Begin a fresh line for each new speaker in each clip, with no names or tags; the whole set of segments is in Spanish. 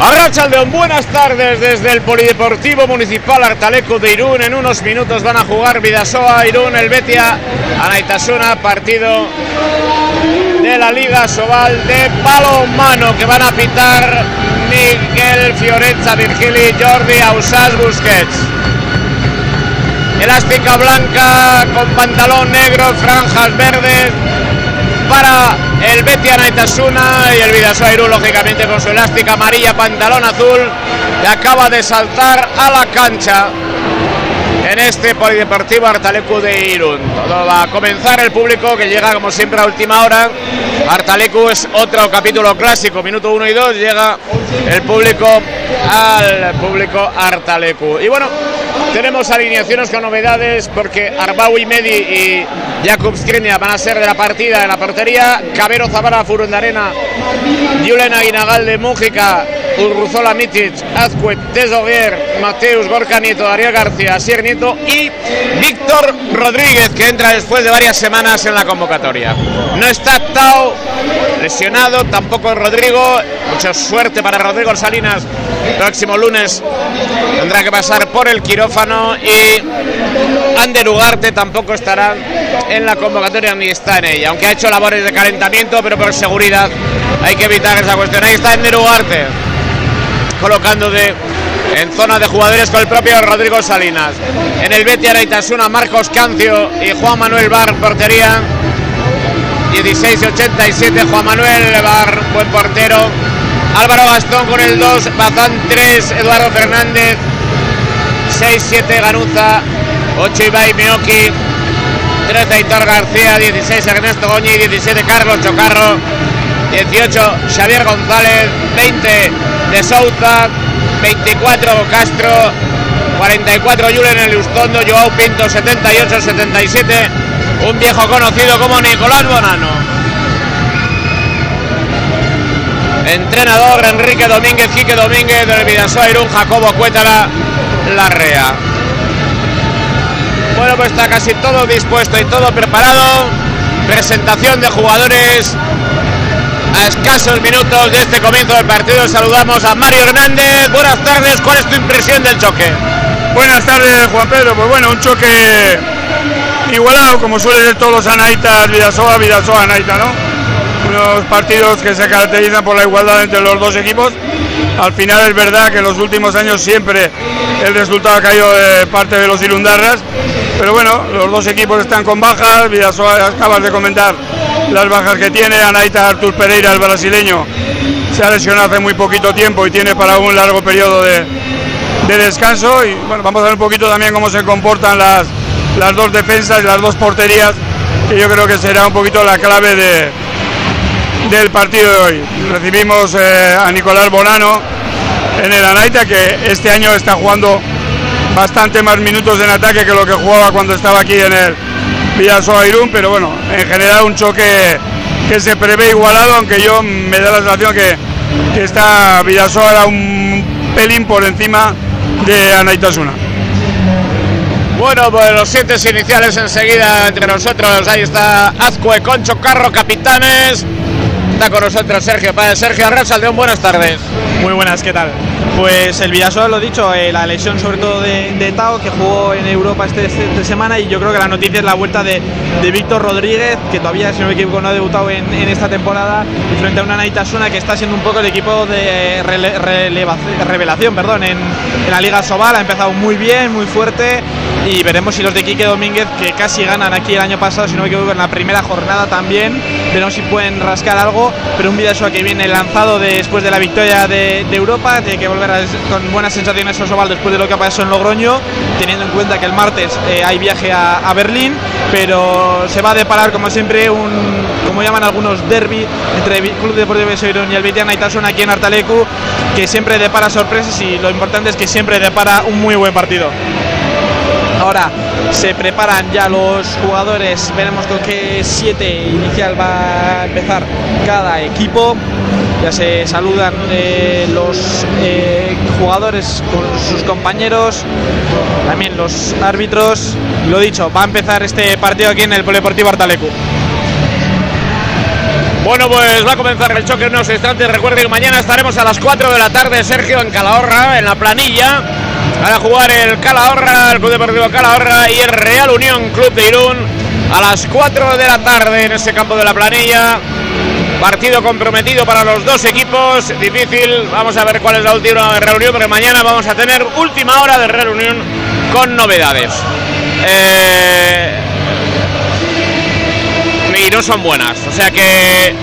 Arrachaldeón, buenas tardes desde el Polideportivo Municipal Artaleco de Irún. En unos minutos van a jugar Vidasoa, Irún, el Betia, Anaitasuna, partido de la Liga Sobal de palo mano que van a pitar Miguel Fiorenza, Virgili, Jordi, Ausas, Busquets. Elástica blanca con pantalón negro, franjas verdes para el Betia Naitasuna y el Vidasoa lógicamente con su elástica amarilla, pantalón azul, que acaba de saltar a la cancha en este Polideportivo Artalecu de Irún. Todo va a comenzar el público que llega como siempre a última hora. Artalecu es otro capítulo clásico, minuto 1 y 2, llega el público al público Artalecu. Y bueno, tenemos alineaciones con novedades porque Arbaui Medi y Jakub Skriniar van a ser de la partida en la portería. Cabero Zabara Furundarena, Julen Aguinagal de Mújica, Urruzola Mitic, Azcuet, Tesoguer, Mateus Gorka Nieto, Darío García, Asier Nieto y Víctor Rodríguez que entra después de varias semanas en la convocatoria. No está Tao lesionado, tampoco Rodrigo. Mucha suerte para Rodrigo Salinas. Próximo lunes tendrá que pasar por el quirófano y Ander Ugarte tampoco estará en la convocatoria ni está en ella, aunque ha hecho labores de calentamiento, pero por seguridad hay que evitar esa cuestión. Ahí está Ander Ugarte colocando de en zona de jugadores con el propio Rodrigo Salinas. En el Betia Reitasuna, Marcos Cancio y Juan Manuel Bar, portería. 16-87, Juan Manuel Bar, buen portero. Álvaro Gastón con el 2, Bazán 3, Eduardo Fernández. 6-7, Ganuza. 8, Ibai Mioki. 13, Aitor García. 16, Ernesto Goñi. 17, Carlos Chocarro. 18, Xavier González. 20, De Souza. 24 Castro, 44 Julen Eliustondo, Joao Pinto 78-77, un viejo conocido como Nicolás Bonano. Entrenador Enrique Domínguez, Quique Domínguez del Vidasoa Irún, Jacobo Cuétara, Larrea. Bueno, pues está casi todo dispuesto y todo preparado. Presentación de jugadores a escasos minutos de este comienzo del partido saludamos a Mario Hernández. Buenas tardes, ¿cuál es tu impresión del choque?
Buenas tardes, Juan Pedro. Pues bueno, un choque igualado, como suele ser todos los Anaitas, Vidasoa, Vidasoa, Anaita, ¿no? Unos partidos que se caracterizan por la igualdad entre los dos equipos. Al final es verdad que en los últimos años siempre el resultado ha caído de parte de los Irundarras. Pero bueno, los dos equipos están con bajas. Vidasoa, acabas de comentar, las bajas que tiene. Anaita Artur Pereira, el brasileño, se ha lesionado hace muy poquito tiempo y tiene para un largo periodo de, de descanso. Y bueno, vamos a ver un poquito también cómo se comportan las, las dos defensas y las dos porterías, que yo creo que será un poquito la clave de, del partido de hoy. Recibimos eh, a Nicolás Bonano en el Anaita, que este año está jugando bastante más minutos en ataque que lo que jugaba cuando estaba aquí en el Villasoa Irún, pero bueno, en general un choque que se prevé igualado, aunque yo me da la sensación que, que está Villasoa era un pelín por encima de Anaitasuna.
Bueno, pues los siete iniciales enseguida entre nosotros. Ahí está Azcue, Concho, Carro, capitanes. Está con nosotros Sergio Páez. Sergio Arrasaldón, buenas tardes.
Muy buenas, ¿qué tal? Pues el Villasoa, lo dicho, eh, la lesión sobre todo de, de, Tao, que jugó en Europa este, este, semana, y yo creo que la noticia es la vuelta de, de Víctor Rodríguez, que todavía, si no me equivoco, no ha debutado en, en esta temporada, y frente a una Naitasuna que está siendo un poco el equipo de rele, revelación perdón, en, en, la Liga Sobal, ha empezado muy bien, muy fuerte, y veremos si los de Quique Domínguez, que casi ganan aquí el año pasado, si no me equivoco, en la primera jornada también, veremos si pueden rascar algo, pero un Villasoa que viene lanzado de, después de la victoria de, Europa, tiene que volver a, con buenas sensaciones Osoval después de lo que ha pasado en Logroño, teniendo en cuenta que el martes eh, hay viaje a, a, Berlín, pero se va a deparar como siempre un, como llaman algunos, derby entre el Club Deportivo de Soirón y el Beitiana Itasuna aquí en Artalecu, que siempre depara sorpresas y lo importante es que siempre depara un muy buen partido. Ahora se preparan ya los jugadores, veremos con qué siete inicial va a empezar cada equipo. Ya se saludan eh, los eh, jugadores con sus compañeros, también los árbitros. Lo dicho, va a empezar este partido aquí en el Polideportivo Artalecu.
Bueno, pues va a comenzar el choque en unos instantes. Recuerde que mañana estaremos a las 4 de la tarde, Sergio, en Calahorra, en la planilla, para jugar el Calahorra, el Club Deportivo Calahorra y el Real Unión Club de Irún a las 4 de la tarde en ese campo de la planilla. Partido comprometido para los dos equipos, difícil. Vamos a ver cuál es la última reunión, pero mañana vamos a tener última hora de reunión con novedades. Eh, y no son buenas, o sea que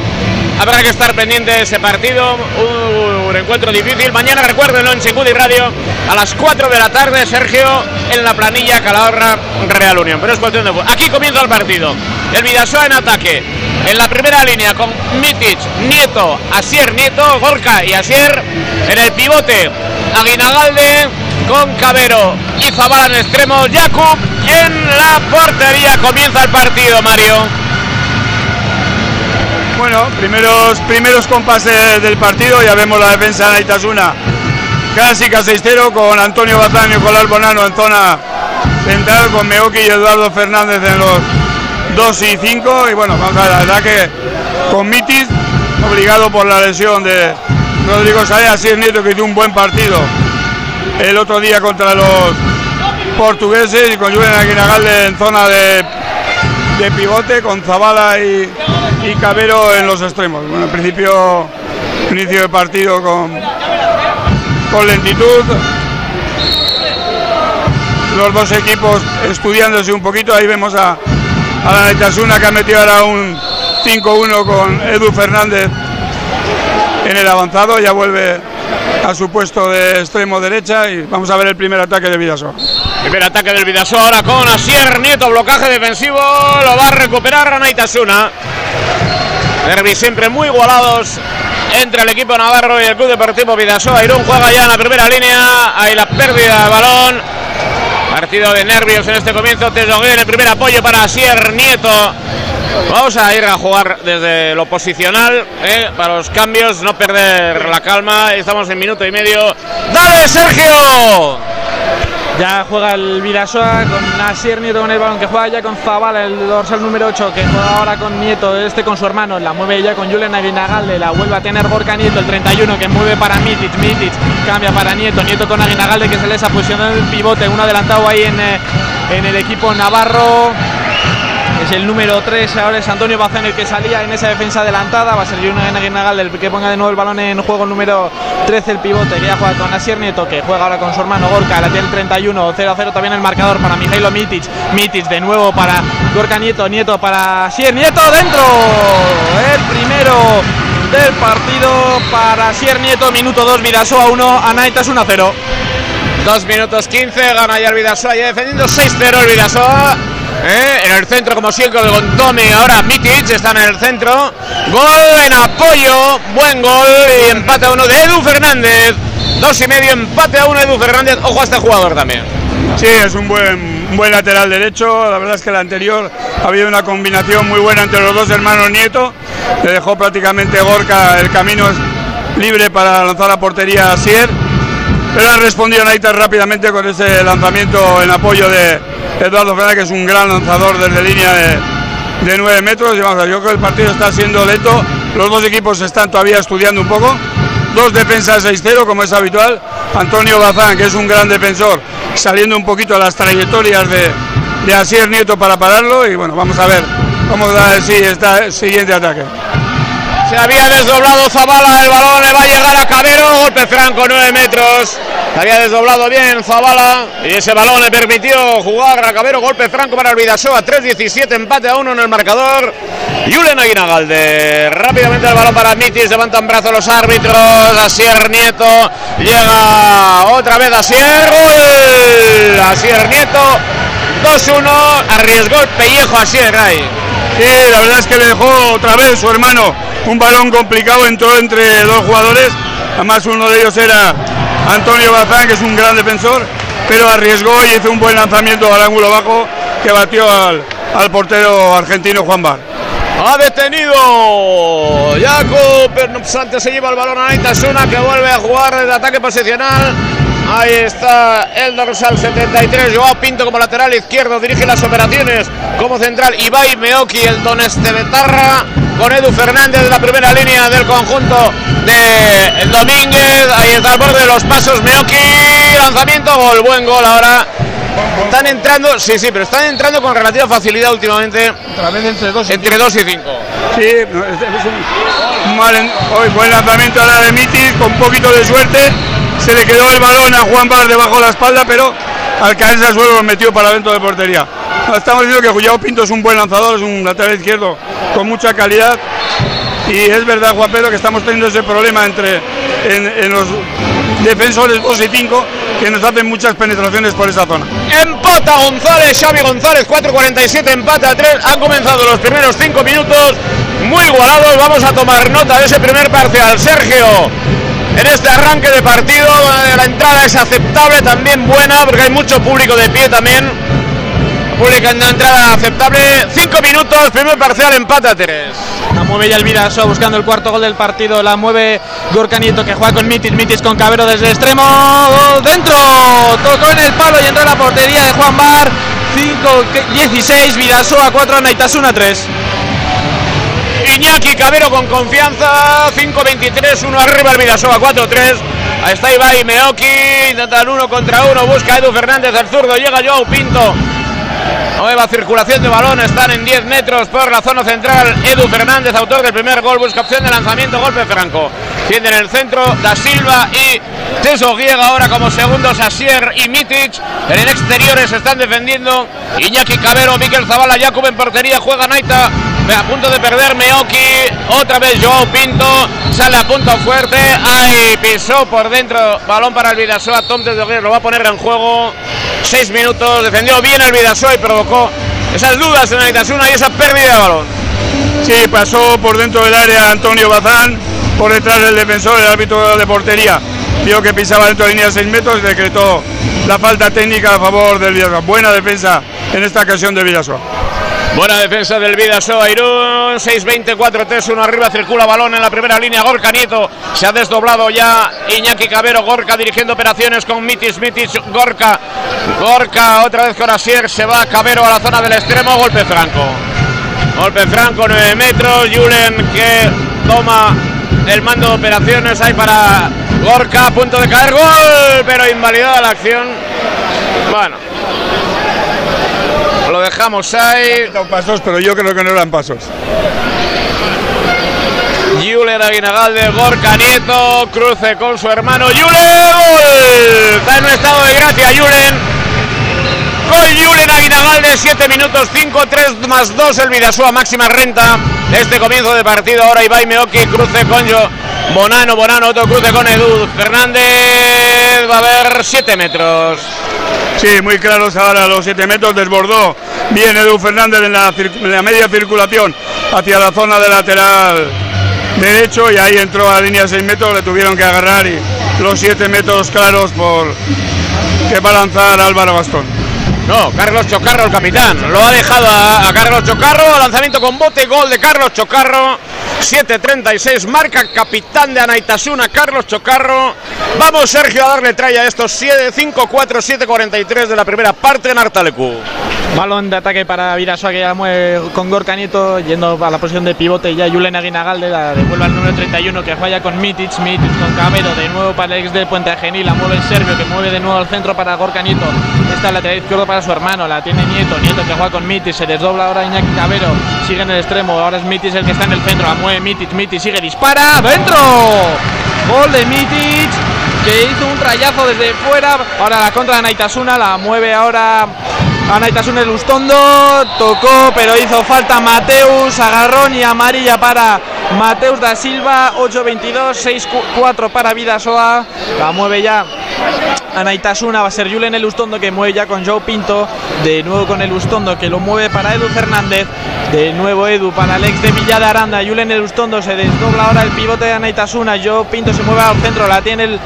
habrá que estar pendiente de ese partido. Un, encuentro difícil. Mañana recuérdenlo en Chingudi Radio a las 4 de la tarde, Sergio, en la planilla Calahorra Real Unión. Pero es cuestión de Aquí comienza el partido. El Vidasoa en ataque. En la primera línea con Mitic, Nieto, Asier, Nieto, Gorka y Asier. En el pivote, Aguinagalde con Cabero y Zabala en extremo. Jakub en la portería. Comienza el partido, Mario.
Bueno, primeros, primeros compases del partido, ya vemos la defensa de Itasuna clásica 6-0 con Antonio Bazán y Nicolás Bonano en zona central, con Meoki y Eduardo Fernández en los 2 y 5. Y bueno, vamos a ver, la verdad que con Mitis, obligado por la lesión de Rodrigo Saez, así es Nieto que hizo un buen partido el otro día contra los portugueses y con Julián Aguinagalde en zona de, de pivote, con Zabala y y Cabero en los extremos. Bueno, en principio, inicio de partido con, con lentitud. Los dos equipos estudiándose un poquito. Ahí vemos a, a la Netasuna que ha metido ahora un 5-1 con Edu Fernández en el avanzado. Ya vuelve a su puesto de extremo derecha y vamos a ver el primer ataque de Vidasoa.
Primer ataque del Vidasoa ahora con Asier Nieto, blocaje defensivo, lo va a recuperar Ranaitasuna. Derbis siempre muy igualados entre el equipo navarro y el Club Deportivo Vidasoa. Irún juega ya en la primera línea, hay la pérdida de balón. Partido de nervios en este comienzo. en el primer apoyo para Asier Nieto. Vamos a ir a jugar desde lo posicional eh, para los cambios, no perder la calma. Estamos en minuto y medio. ¡Dale, Sergio!
Ya juega el Vidasoa con Asier Nieto con el balón que juega ya con Zabala, el dorsal número 8, que juega ahora con Nieto, este con su hermano, la mueve ya con Julen Aguinagalde, la vuelve a tener Gorka Nieto, el 31, que mueve para Mitic, Mitic cambia para Nieto, Nieto con Aguinagalde que se les ha posicionado el pivote, un adelantado ahí en, eh, en el equipo Navarro es el número 3, ahora es Antonio Bazán el que salía en esa defensa adelantada, va a ser Julián Aguinagalde el que ponga de nuevo el balón en juego número 13, el pivote que ya juega con Asier Nieto, que juega ahora con su hermano Gorka, la tiene el 31, 0-0 también el marcador para Mijailo Mitic, Mitic de nuevo para Gorka Nieto, Nieto para Asier Nieto dentro, el primero del partido para Asier Nieto, minuto 2, Vidasoa 1, Anaitas 1-0.
2 minutos 15, gana ya el Vidasoa, ya defendiendo 6-0 el Vidasoa. ¿Eh? En el centro, como siempre, con Tommy. Ahora Mitic está en el centro. Gol en apoyo. Buen gol. Y empate a uno de Edu Fernández. Dos y medio, empate a uno Edu Fernández. Ojo a este jugador también.
Sí, es un buen, buen lateral derecho. La verdad es que el anterior ha habido una combinación muy buena entre los dos hermanos Nieto. Le dejó prácticamente Gorka el camino libre para lanzar a portería a Sier. Pero ha respondido Naita rápidamente con ese lanzamiento en apoyo de, Eduardo Fernández, que es un gran lanzador desde línea de, de 9 metros. Y vamos a yo creo que el partido está siendo lento. Los dos equipos están todavía estudiando un poco. Dos defensas 6-0, como es habitual. Antonio Bazán, que es un gran defensor, saliendo un poquito a las trayectorias de, de Asier Nieto para pararlo. Y bueno, vamos a ver cómo da sí, está el siguiente ataque.
Se había desdoblado Zabala, el balón le va a llegar a Cabero, golpe franco, 9 metros. Se había desdoblado bien Zabala y ese balón le permitió jugar a Cabero, golpe franco para el Vidasoa, 3-17, empate a 1 en el marcador. Julen Aguinagalde, rápidamente el balón para Mitis, levantan brazo los árbitros, Asier Nieto, llega otra vez Asier, gol, Asier Nieto, 2-1, arriesgó el pellejo Asier ahí.
Sí, la verdad es que le dejó otra vez su hermano un balón complicado, entró entre dos jugadores, además uno de ellos era Antonio Bazán, que es un gran defensor, pero arriesgó y hizo un buen lanzamiento al ángulo bajo que batió al, portero argentino Juan Bar.
Ha detenido Jacob, pero no obstante se lleva el balón a Naitasuna que vuelve a jugar de ataque posicional. Ahí está el dorsal 73, Joao Pinto como lateral izquierdo, dirige las operaciones como central. Ibai Meoki, el don Estebetarra, con Edu Fernández en la primera línea del conjunto de el Domínguez. Ahí está al borde de los pasos Meoki, lanzamiento, gol, buen gol ahora. Están entrando, sí, sí, pero están entrando con relativa facilidad últimamente.
entre 2
entre dos y 5.
Sí, es un mal, hoy buen lanzamiento ahora de Mitis, con un poquito de suerte se le quedó el balón a Juan Bar debajo de la espalda, pero al caerse al suelo lo metió para dentro de portería. Estamos diciendo que Julián Pinto es un buen lanzador, es un lateral izquierdo con mucha calidad. Y es verdad, Juan Pedro, que estamos teniendo ese problema entre en, los defensores 2 y 5 que nos hacen muchas penetraciones por esa zona.
Empata González, Xavi González, 4.47, empata a 3. Han comenzado los primeros 5 minutos muy igualados. Vamos a tomar nota de ese primer parcial. Sergio, en este arranque de partido. La entrada es aceptable, también buena, porque hay mucho público de pie también. Pública en entrada aceptable. Cinco minutos, primer parcial, empate a tres.
La mueve ya el Vidaso buscando el cuarto gol del partido. La mueve Gorka Nieto que juega con Mitis. Mitis con Cabero desde el extremo. Dentro. Tocó en el palo y entró a la portería de Juan Bar. 5-16. Vidaso a 4. Naitasuna 3.
Iñaki Cabero con confianza, 5-23, 1 arriba el Vidasoa, 4-3. Ahí está Ibai Meoki, intentan uno contra uno, busca Edu Fernández el zurdo, llega Joao Pinto. Nueva circulación de balón, están en 10 metros por la zona central. Edu Fernández, autor del primer gol, busca opción de lanzamiento, golpe franco. Tiene en el centro Da Silva y Teso Giega ahora como segundos Asier y Mitic. En el exterior se están defendiendo Iñaki Cabero, Miquel Zavala, Jacob en portería, juega Naita a punto de perder Meoki, otra vez Joao Pinto, sale a punto fuerte, ahí pisó por dentro, balón para el Vidasoa, Tom de lo va a poner en juego, seis minutos, defendió bien el Vidasoa y provocó esas dudas en el Itasuna y esa pérdida de balón.
Sí, pasó por dentro del área Antonio Bazán, por detrás del defensor, el árbitro de portería, vio que pisaba dentro de línea de 6 metros y decretó la falta técnica a favor del Vidasoa. Buena defensa en esta ocasión del Vidasoa.
Buena defensa del Vidasoa Irún. 6-20, 4-3-1 arriba. Circula balón en la primera línea. Gorka Nieto. Se ha desdoblado ya Iñaki Cabero. Gorka dirigiendo operaciones con Mitis. Mitis. Gorka. Gorka otra vez con Asier. Se va Cabero a la zona del extremo. Golpe franco. Golpe franco, 9 metros. Julen que toma el mando de operaciones. Ahí para Gorka. A punto de caer. Gol. Pero invalidada la acción. Bueno dejamos ahí.
pasos, pero yo creo que no eran pasos.
Julen Aguinagalde, Gorka Nieto, cruce con su hermano Julen. Está en un estado de gracia Julen. Gol Julen Aguinagalde, 7 minutos 5, 3 más 2 el Vidasúa, máxima renta este comienzo de partido. Ahora Ibai Meoki, cruce con yo. Bonano, Bonano, otro cruce con Edu. Fernández va a haber 7 metros.
Sí, muy claros ahora los 7 metros, desbordó bien Edu Fernández en la, media circulación hacia la zona de lateral derecho y ahí entró a la línea 6 metros, le tuvieron que agarrar y los 7 metros claros por que va a lanzar Álvaro Bastón.
No, Carlos Chocarro, el capitán. Lo ha dejado a, a Carlos Chocarro. Lanzamiento con bote, gol de Carlos Chocarro. 7.36, marca capitán de Anaitasuna, Carlos Chocarro. Vamos, Sergio, a darle tralla a estos 5-4, 7-43 de la primera parte en Artalecu.
Balón de ataque para Virasoa que ya mueve con Gorka Nieto, yendo a la posición de pivote ya Julen Aguinagalde, la devuelve al número 31 que juega con Mitic, Mitic con Camero, de nuevo para el ex del Puente Genil, la mueve el serbio que mueve de nuevo al centro para Gorka Nieto, esta lateral izquierdo para su hermano, la tiene Nieto, Nieto que juega con Mitic, se desdobla ahora Iñaki Cabero, sigue en el extremo, ahora es Mitic el que está en el centro, la mueve Mitic, Mitic sigue, dispara, dentro, gol de Mitic que hizo un rayazo desde fuera, ahora la contra de Naitasuna, la mueve ahora Anaitasuna el Ustondo, tocó pero hizo falta Mateus, agarrón y amarilla para Mateus da Silva, 8-22, 6-4 para Vidasoa, la mueve ya Anaitasuna, va a ser Julen Ustondo que mueve ya con Joe Pinto, de nuevo con el Ustondo que lo mueve para Edu Fernández, de nuevo Edu para Alex de Villa de Aranda, Julen Ustondo se desdobla ahora el pivote de Anaitasuna, Joe Pinto se mueve al centro, la tiene el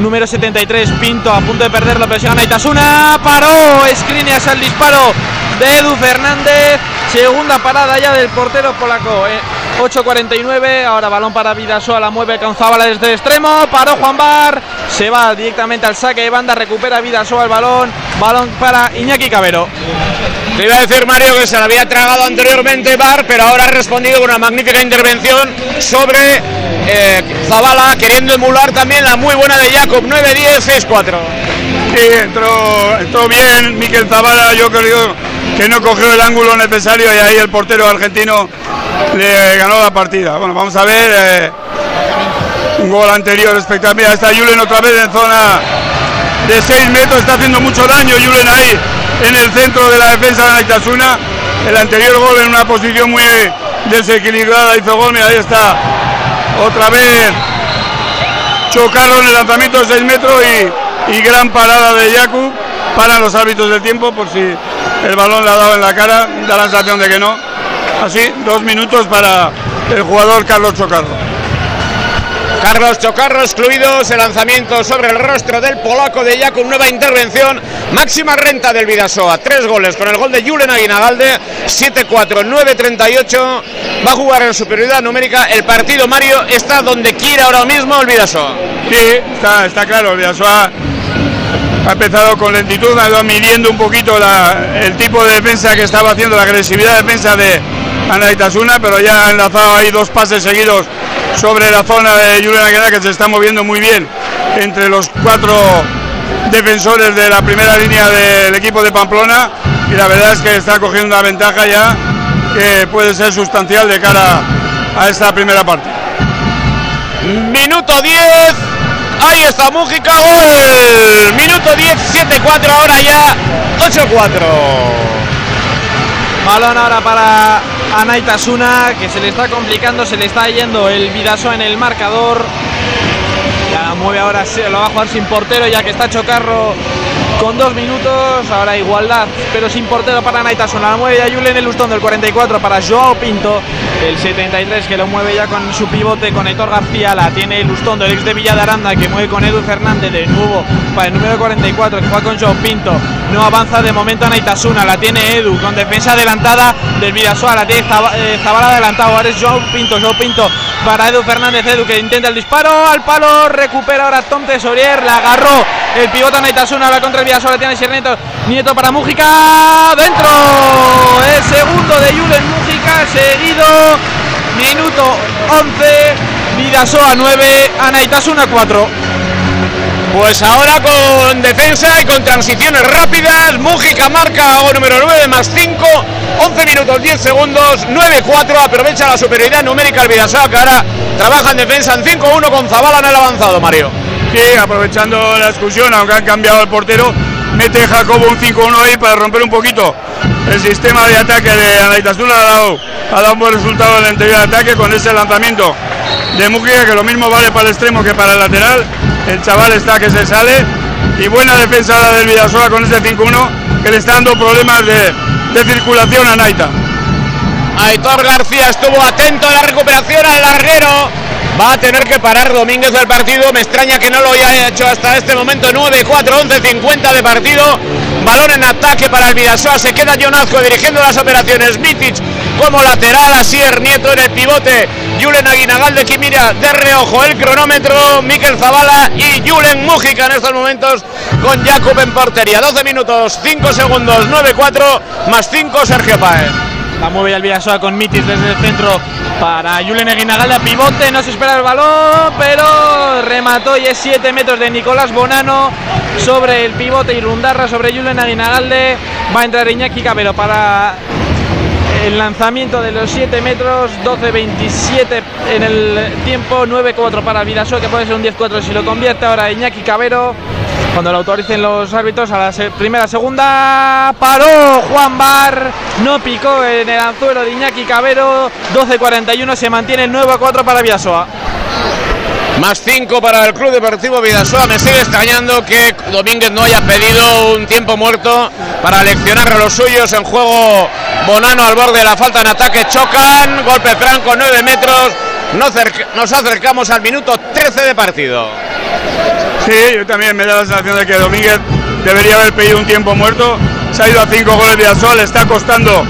número 73, Pinto a punto de perder la presión Anaitasuna, paró, Skriniar al disparo de Edu Fernández. Segunda parada ya del portero polaco. Eh. 8.49, ahora balón para Vidasoa, la mueve con Zabala desde el extremo, paró Juan Bar, se va directamente al saque de banda, recupera Vidasoa el balón, balón para Iñaki Cabero.
Te iba a decir Mario que se lo había tragado anteriormente Bar, pero ahora ha respondido con una magnífica intervención sobre eh, Zabala, queriendo emular también la muy buena de Jacob, 9-10, 6-4.
Sí, entró, entró bien Miquel Zabala, yo creo que no cogió el ángulo necesario y ahí el portero argentino le ganó la partida. Bueno, vamos a ver eh, un gol anterior espectacular. Está Julen otra vez en zona de 6 metros, está haciendo mucho daño Julen ahí en el centro de la defensa de Naitasuna. El anterior gol en una posición muy desequilibrada hizo gol, ahí está otra vez chocado en el lanzamiento de 6 metros y, y gran parada de Jakub para los hábitos del tiempo por si el balón le ha dado en la cara, da la sensación de que no. Así, dos minutos para el jugador Carlos Chocarro.
Carlos Chocarro excluidos, el lanzamiento sobre el rostro del polaco de Jakub, nueva intervención, máxima renta del Vidasoa, tres goles con el gol de Julen Aguinagalde, 7-4, 9-38, va a jugar en superioridad numérica, el partido Mario está donde quiere ahora mismo el Vidasoa.
Sí, está, está claro, el Vidasoa ha empezado con lentitud, ha ido midiendo un poquito la, el tipo de defensa que estaba haciendo, la agresividad de defensa de Anaitasuna, pero ya ha enlazado ahí dos pases seguidos sobre la zona de Julián Aguilar que se está moviendo muy bien entre los cuatro defensores de la primera línea del equipo de Pamplona y la verdad es que está cogiendo una ventaja ya que puede ser sustancial de cara a esta primera parte.
Minuto 10, ahí está Mújica, gol. Minuto 10, 7-4, ahora ya 8-4.
Balón ahora para Anaitasuna, que se le está complicando, se le está yendo el Vidaso en el marcador. Ya la mueve ahora, lo va a jugar sin portero, ya que está Chocarro con dos minutos. Ahora igualdad, pero sin portero para Anaitasuna. La mueve ya Julen el Lustón del 44 para Joao Pinto, el 73 que lo mueve ya con su pivote con Héctor García. La tiene el Lustón del ex de Villa de Aranda que mueve con Edu Fernández de nuevo para el número 44 que juega con Joao Pinto. No avanza de momento Anaitasuna, la tiene Edu con defensa adelantada del Vidasoa. La tiene eh, Zabala adelantado. Ahora es Joao Pinto, Joao Pinto para Edu Fernández. Edu que intenta el disparo al palo, recupera ahora Tom Tesorier, la agarró el pivote Anaitasuna, la contra el La tiene Sierneto, Nieto para Mújica, dentro, el segundo de Julen Mújica, seguido, minuto 11, Vidasoa 9, Anaitasuna 4.
Pues ahora con defensa y con transiciones rápidas, Mújica marca gol número 9 más 5, 11 minutos 10 segundos, 9-4, aprovecha la superioridad numérica el Vidasoa que ahora trabaja en defensa en 5-1 con Zabala en el avanzado, Mario.
Sí, aprovechando la excursión, aunque han cambiado el portero, mete Jacobo un 5-1 ahí para romper un poquito el sistema de ataque de Anaitasuna. Ha dado, ha dado un buen resultado en el anterior ataque con ese lanzamiento de Mújica, que lo mismo vale para el extremo que para el lateral. El chaval está que se sale. Y buena defensa la del Vidasoa con ese 5-1 que le está dando problemas de, de circulación a Naita.
Aitor García estuvo atento a la recuperación al larguero. Va a tener que parar Domínguez del partido. Me extraña que no lo haya hecho hasta este momento. 9, 4, 11, 50 de partido. Balón en ataque para el Vidasoa. Se queda Jonazco dirigiendo las operaciones. Mitic como lateral. Asier Nieto en el pivote. Julen Aguinagal de Quimira de reojo el cronómetro. Miquel Zavala y Julen Mújica en estos momentos con Jacob en portería. 12 minutos, 5 segundos, 9-4 más 5 Sergio Paez.
La mueve el Vidasoa con Mitis desde el centro para Julen Aguinagalda, pivote, no se espera el balón, pero remató y es 7 metros de Nicolás Bonano sobre el pivote y Rundarra sobre Julen Aguinagalde. Va a entrar Iñaki Cabero para el lanzamiento de los 7 metros, 12-27 en el tiempo, 9-4 para Vidasoa, que puede ser un 10-4 si lo convierte ahora Iñaki Cabero. Cuando lo autoricen los árbitros a la primera, segunda, paró Juan Bar, no picó en el anzuelo de Iñaki Cabero, 12-41, se mantiene 9-4 para Vidasoa.
Más 5 para el Club Deportivo Vidasoa. Me sigue extrañando que Domínguez no haya pedido un tiempo muerto para leccionar a los suyos en juego. Bonano al borde de la falta en ataque. Chocan. Golpe franco, 9 metros. Nos acercamos al minuto 13 de partido.
Sí, yo también me da la sensación de que Domínguez debería haber pedido un tiempo muerto. Se ha ido a cinco goles de le está costando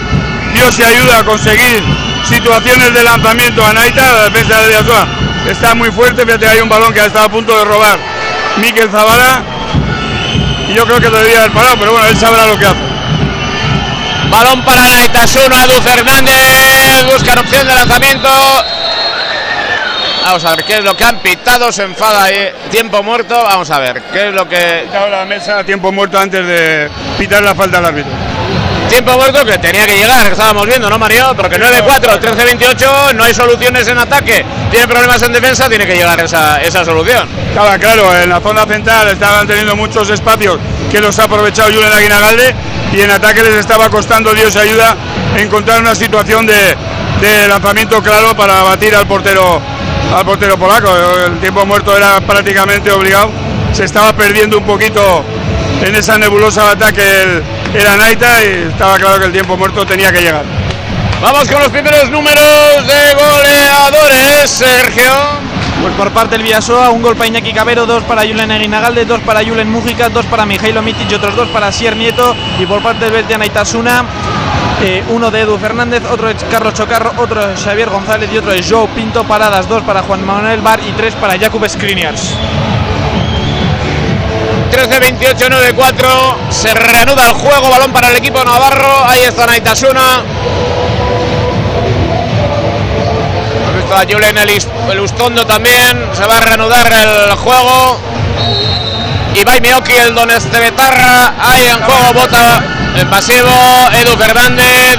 Dios y ayuda a conseguir situaciones de lanzamiento a Naita, la defensa de Vidasoa está muy fuerte, fíjate, hay un balón que ha estado a punto de robar Miquel Zavala y yo creo que debería haber parado, pero bueno, él sabrá lo que hace.
Balón para Naitasuna, Du Fernández, busca opción de lanzamiento. Vamos a ver qué es lo que han pitado, se enfada ahí. Tiempo muerto, vamos a ver qué es lo que.
la mesa, tiempo muerto antes de pitar la falta al árbitro.
Tiempo muerto que tenía que llegar, estábamos viendo, ¿no, Mario? Porque 9-4, 13-28, no hay soluciones en ataque, tiene problemas en defensa, tiene que llegar esa, esa solución.
Claro, claro, en la zona central estaban teniendo muchos espacios que los ha aprovechado Julen Aguinagalde y en ataque les estaba costando Dios ayuda encontrar una situación de, de lanzamiento claro para batir al portero al portero polaco. El tiempo muerto era prácticamente obligado. Se estaba perdiendo un poquito en esa nebulosa ataque era Naita y estaba claro que el tiempo muerto tenía que llegar.
Vamos con los primeros números de goleadores, Sergio.
Pues por parte del Villasoa, un gol para Iñaki Cabero, dos para Julen Aguinagalde, dos para Julen Mújica, dos para Mijailo Mitic y otros dos para Sier Nieto. Y por parte del Betia Naitasuna, eh, uno de Edu Fernández, otro es Carlos Chocarro, otro es Xavier González y otro es Joe Pinto. Paradas, dos para Juan Manuel Bar y tres para Jakub Skriniars.
13-28-9-4. Se reanuda el juego. Balón para el equipo Navarro. Ahí está Naitasuna. A Julen el Ustondo también. Se va a reanudar el juego. Ibai Mioki, el Don Estebetarra. Ahí en juego bota en pasivo. Edu Fernández.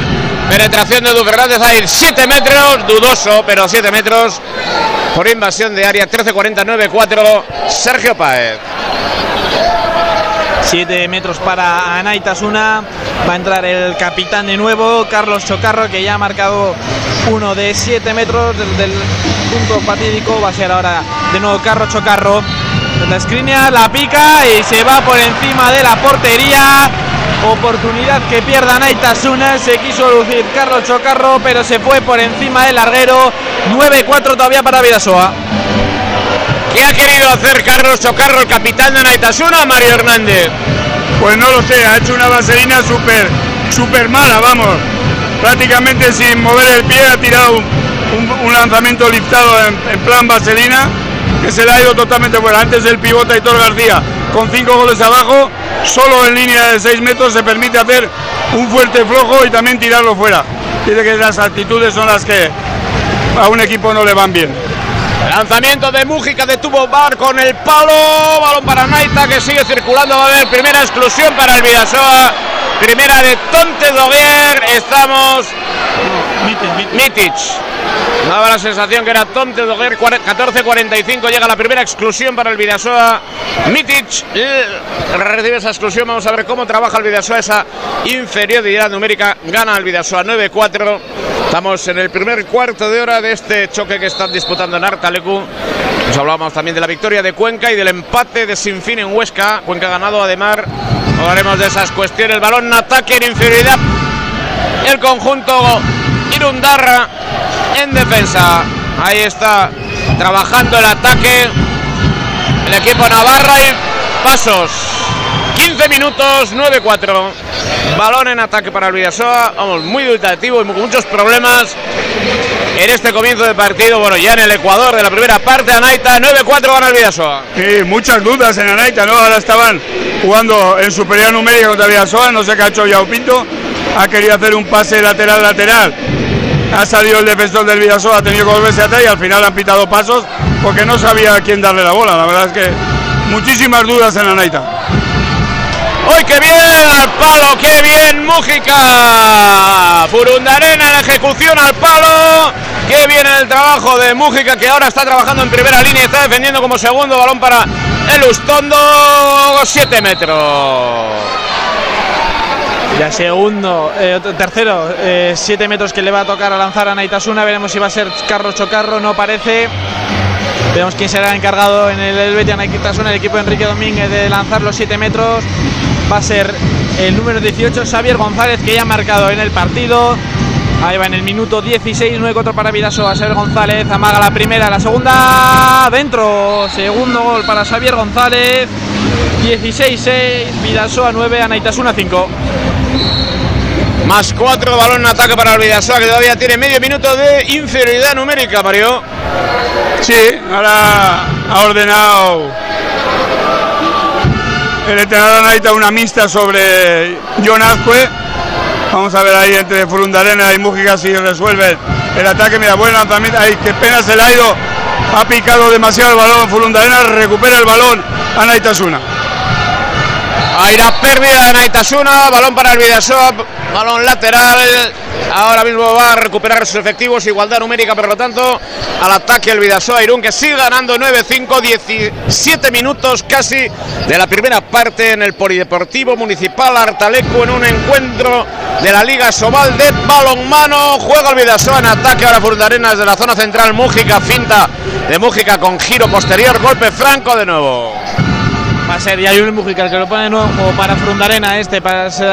Penetración de Edu Fernández. Hay 7 metros. Dudoso, pero 7 metros. Por invasión de área 13-49-4. Sergio Paez.
7 metros para Anaitasuna. Va a entrar el capitán de nuevo, Carlos Chocarro, que ya ha marcado uno de 7 metros del, punto fatídico. Va a ser ahora de nuevo Carlos Chocarro. La escrinia la pica y se va por encima de la portería. Oportunidad que pierda Naitasuna. Se quiso lucir Carlos Chocarro, pero se fue por encima del larguero. 9-4 todavía para Vidasoa.
¿Qué ha querido hacer Carlos Chocarro, el capitán de Naitasuna, Mario Hernández?
Pues no lo sé, ha hecho una vaselina súper súper mala, vamos. Prácticamente sin mover el pie ha tirado un, lanzamiento liftado en, plan vaselina que se le ha ido totalmente fuera. Antes el pivote Aitor García con cinco goles abajo, solo en línea de seis metros se permite hacer un fuerte flojo y también tirarlo fuera. Dice que las actitudes son las que a un equipo no le van bien.
Lanzamiento de Mújica de tubo bar con el palo. Balón para Naita que sigue circulando. Va a haber primera exclusión para el Vidasoa. Primera de Tonte Doguer. Estamos. Mitic. Daba la sensación que era Tonte Doguer. 14-45. Llega la primera exclusión para el Vidasoa. Mitic recibe esa exclusión. Vamos a ver cómo trabaja el Vidasoa. Esa inferioridad numérica. Gana el Vidasoa 9-4. Estamos en el primer cuarto de hora de este choque que están disputando en Artalecu. Nos hablábamos también de la victoria de Cuenca y del empate de Sinfín en Huesca. Cuenca ha ganado además. Hablaremos de esas cuestiones. Balón en ataque en inferioridad. El conjunto Irundarra en defensa. Ahí está trabajando el ataque. El equipo Navarra y pasos. 15 minutos, 9-4. Balón en ataque para el Vidasoa. Vamos, muy dubitativo y con muchos problemas en este comienzo de partido. Bueno, ya en el Ecuador de la primera parte, Anaita 9-4 gana el Vidasoa.
Sí, muchas dudas en Anaita, ¿no? Ahora estaban jugando en superioridad numérica contra Vidasoa. No sé qué ha hecho Yao Pinto. Ha querido hacer un pase lateral-lateral. Ha salido el defensor del Vidasoa, ha tenido que volverse atrás y al final han pitado pasos porque no sabía a quién darle la bola. La verdad es que muchísimas dudas en Anaita.
¡Uy, qué bien! Al palo, qué bien, Mújica. Furundarena en ejecución al palo. Qué bien el trabajo de Mújica, que ahora está trabajando en primera línea, está defendiendo como segundo balón para el Ustondo. 7 metros.
Ya segundo, eh, tercero, 7 eh, metros que le va a tocar a lanzar a Naitasuna. Veremos si va a ser Carlos Chocarro, no parece. Veremos quién será encargado en el Helvetia Naitasuna, el equipo de Enrique Domínguez, de lanzar los 7 metros va a ser el número 18, Xavier González, que ya ha marcado en el partido. Ahí va en el minuto 16, 9-4 para Vidaso, a Xavier González, amaga la primera, la segunda, dentro, segundo gol para Xavier González, 16-6, Vidasoa 9, Anaitasuna 5.
Más cuatro, balón en ataque para el que todavía tiene medio minuto de inferioridad numérica, Mario.
Sí, ahora ha ordenado el entrenador Naita una mixta sobre John Azcue. Vamos a ver ahí entre Furundarena y Mújica si resuelve el ataque. Mira, buen lanzamiento. Ay, qué pena se le ha ido. Ha picado demasiado el balón. Furundarena recupera el balón a Naitasuna.
La pérdida de Naitasuna, balón para el Vidasoa, balón lateral. Ahora mismo va a recuperar sus efectivos, igualdad numérica, por lo tanto, al ataque el Vidasoa Irún, que sigue ganando 9-5, 17 minutos casi de la primera parte en el Polideportivo Municipal Artaleco en un encuentro de la Liga Sobal de balonmano. Juega el Vidasoa en ataque ahora Furundarenas de la zona central, Mújica, finta de Mújica con giro posterior, golpe franco de nuevo.
Va a ser ya un Mujica el que lo pone de nuevo para Frundarena este, para